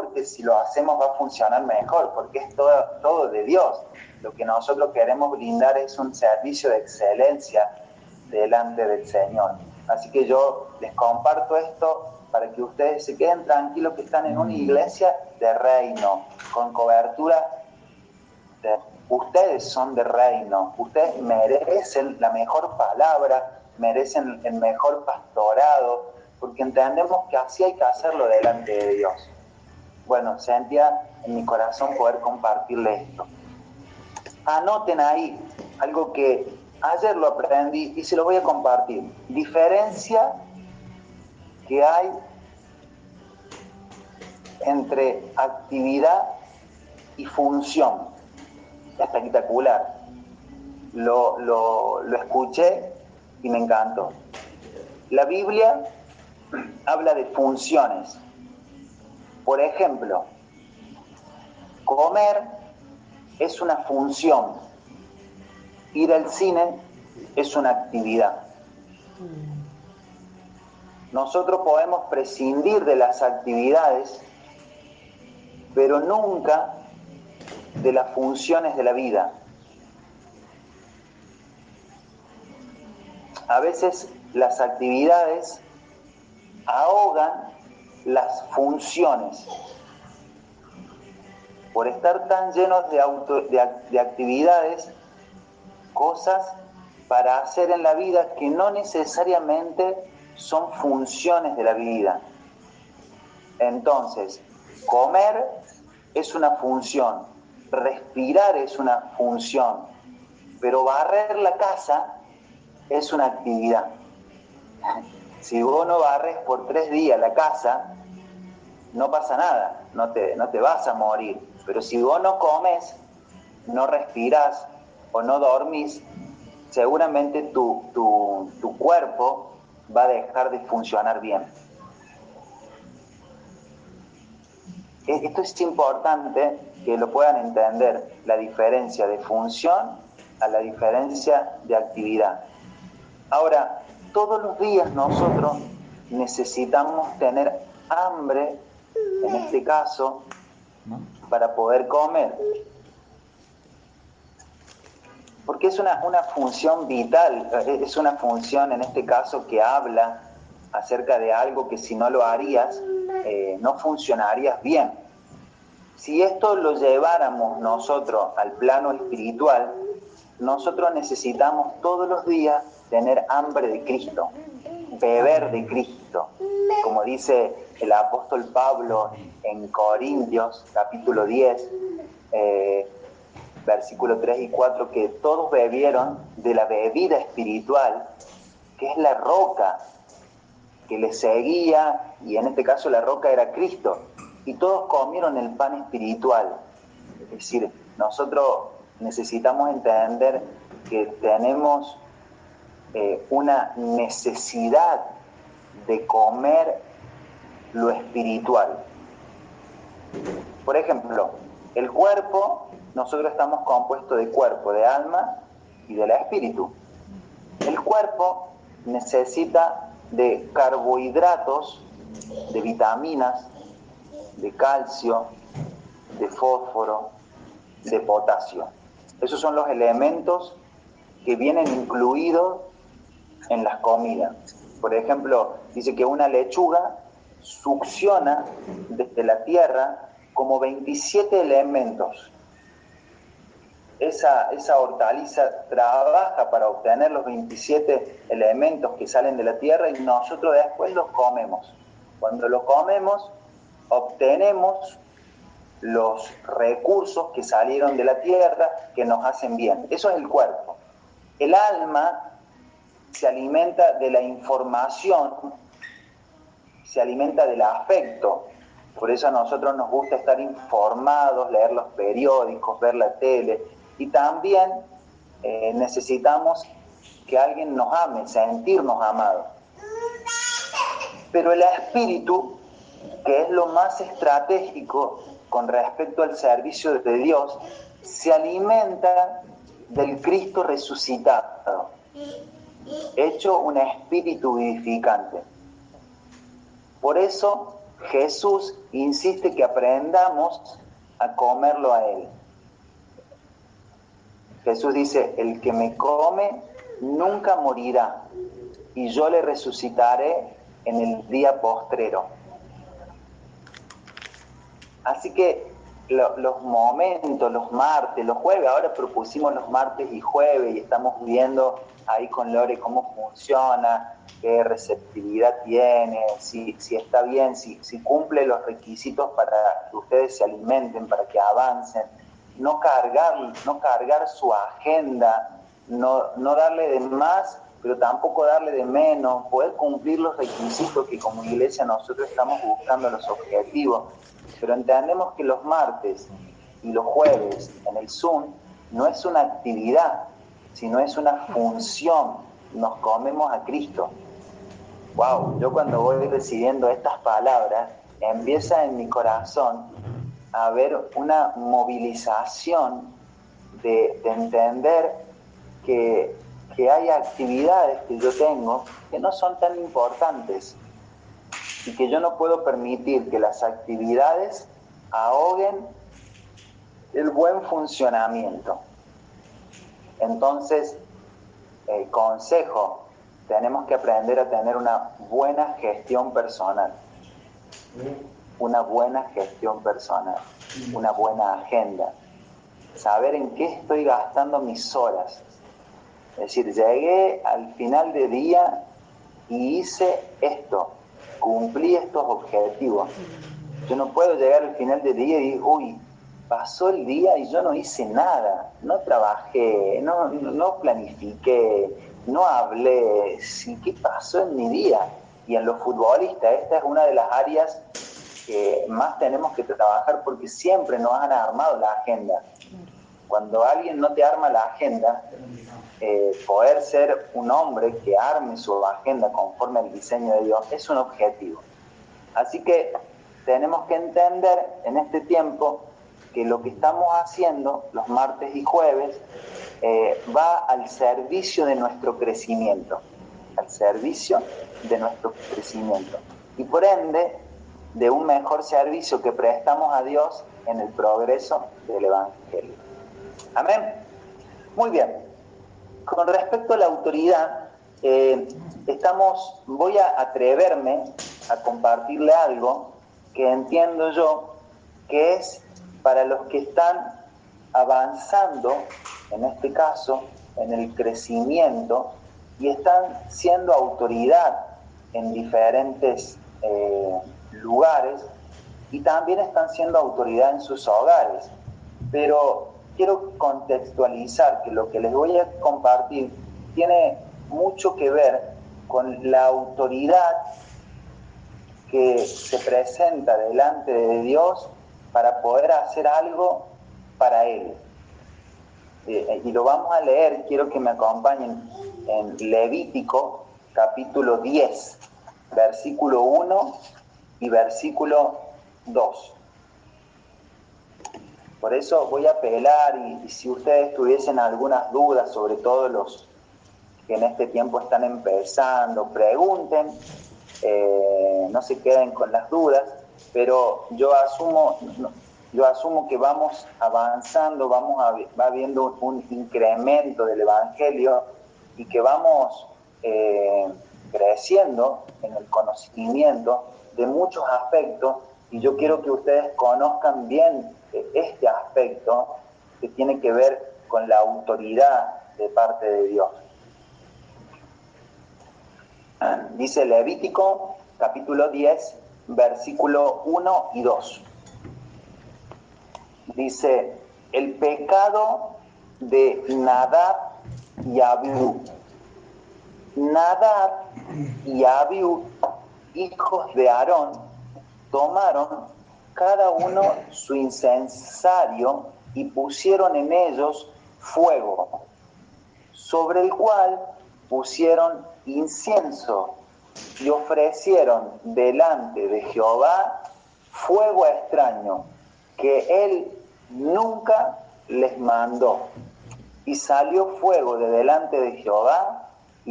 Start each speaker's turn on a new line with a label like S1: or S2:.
S1: porque si lo hacemos va a funcionar mejor, porque es todo, todo de Dios. Lo que nosotros queremos brindar es un servicio de excelencia delante del Señor. Así que yo les comparto esto para que ustedes se queden tranquilos que están en una iglesia de reino, con cobertura de ustedes son de reino, ustedes merecen la mejor palabra, merecen el mejor pastorado, porque entendemos que así hay que hacerlo delante de Dios. Bueno, sentía en mi corazón poder compartirle esto. Anoten ahí algo que ayer lo aprendí y se lo voy a compartir. Diferencia que hay entre actividad y función espectacular. Lo, lo, lo escuché y me encantó. La Biblia habla de funciones. Por ejemplo, comer es una función, ir al cine es una actividad. Nosotros podemos prescindir de las actividades, pero nunca de las funciones de la vida. A veces las actividades ahogan las funciones. Por estar tan llenos de, auto, de, actividades, cosas para hacer en la vida que no necesariamente son funciones de la vida. Entonces, comer es una función, respirar es una función, pero barrer la casa es una actividad. Si vos no barres por tres días la casa, no pasa nada, no te, no te vas a morir. Pero si vos no comes, no respiras o no dormís, seguramente tu, tu, tu cuerpo va a dejar de funcionar bien. E, esto es importante que lo puedan entender, la diferencia de función a la diferencia de actividad. Ahora, todos los días nosotros necesitamos tener hambre, en este caso, para poder comer. Porque es una, función vital, es una función en este caso que habla acerca de algo que si no lo harías, eh, no funcionarías bien. Si esto lo lleváramos nosotros al plano espiritual, nosotros necesitamos todos los días tener hambre de Cristo, beber de Cristo, como dice el apóstol Pablo en Corintios capítulo 10, eh, versículo 3 y 4, que todos bebieron de la bebida espiritual, que es la roca que les seguía, y en este caso la roca era Cristo, y todos comieron el pan espiritual. Es decir, nosotros necesitamos entender que tenemos eh, una necesidad de comer lo espiritual. Por ejemplo, el cuerpo, nosotros estamos compuestos de cuerpo, de alma y de la espíritu. El cuerpo necesita de carbohidratos, de vitaminas, de calcio, de fósforo, de potasio. Esos son los elementos que vienen incluidos en las comidas. Por ejemplo, dice que una lechuga succiona desde la tierra como 27 elementos. Esa, esa hortaliza trabaja para obtener los 27 elementos que salen de la tierra y nosotros después los comemos. Cuando los comemos, obtenemos los recursos que salieron de la tierra que nos hacen bien. Eso es el cuerpo. El alma se alimenta de la información, se alimenta del afecto. Por eso a nosotros nos gusta estar informados, leer los periódicos, ver la tele. Y también eh, necesitamos que alguien nos ame, sentirnos amados. Pero el espíritu, que es lo más estratégico con respecto al servicio de Dios, se alimenta del Cristo resucitado hecho un espíritu vivificante. Por eso Jesús insiste que aprendamos a comerlo a Él. Jesús dice, el que me come nunca morirá y yo le resucitaré en el día postrero. Así que los momentos, los martes, los jueves, ahora propusimos los martes y jueves y estamos viendo ahí con Lore cómo funciona, qué receptividad tiene, si, si está bien, si, si cumple los requisitos para que ustedes se alimenten, para que avancen, no cargar, no cargar su agenda, no, no darle de más, pero tampoco darle de menos, poder cumplir los requisitos que como iglesia nosotros estamos buscando los objetivos. Pero entendemos que los martes y los jueves en el Zoom no es una actividad, sino es una función. Nos comemos a Cristo. Wow, yo cuando voy recibiendo estas palabras, empieza en mi corazón a haber una movilización de, entender que, que hay actividades que yo tengo que no son tan importantes y que yo no puedo permitir que las actividades ahoguen el buen funcionamiento. Entonces, el consejo, tenemos que aprender a tener una buena gestión personal, una buena gestión personal, una buena agenda, saber en qué estoy gastando mis horas. Es decir, llegué al final de día y hice esto, cumplí estos objetivos. Yo no puedo llegar al final del día y decir, uy, pasó el día y yo no hice nada, no trabajé, no, no planifiqué, no hablé, ¿qué pasó en mi día? Y en los futbolistas, esta es una de las áreas que más tenemos que trabajar porque siempre nos han armado la agenda. Cuando alguien no te arma la agenda, eh, poder ser un hombre que arme su agenda conforme al diseño de Dios es un objetivo. Así que tenemos que entender en este tiempo que lo que estamos haciendo los martes y jueves eh, va al servicio de nuestro crecimiento, al servicio de nuestro crecimiento. Y por ende, de un mejor servicio que prestamos a Dios en el progreso del Evangelio. Amén. Muy bien. Con respecto a la autoridad, eh, estamos, voy a atreverme a compartirle algo que entiendo yo que es para los que están avanzando, en este caso, en el crecimiento y están siendo autoridad en diferentes eh, lugares y también están siendo autoridad en sus hogares. Pero quiero contextualizar que lo que les voy a compartir tiene mucho que ver con la autoridad que se presenta delante de Dios para poder hacer algo para Él. Eh, y lo vamos a leer, quiero que me acompañen en Levítico capítulo 10, versículo 1 y versículo 2. Por eso voy a apelar y, si ustedes tuviesen algunas dudas, sobre todo los que en este tiempo están empezando, pregunten, eh, no se queden con las dudas, pero yo asumo, yo asumo que vamos avanzando, vamos va habiendo un incremento del Evangelio y que vamos eh, creciendo en el conocimiento de muchos aspectos y yo quiero que ustedes conozcan bien este aspecto que tiene que ver con la autoridad de parte de Dios. Dice Levítico capítulo 10, versículo 1 y 2. Dice, el pecado de Nadab y Abiú. Nadab y Abiú, hijos de Aarón, tomaron cada uno su incensario y pusieron en ellos fuego, sobre el cual pusieron incienso y ofrecieron delante de Jehová fuego extraño que él nunca les mandó. Y salió fuego de delante de Jehová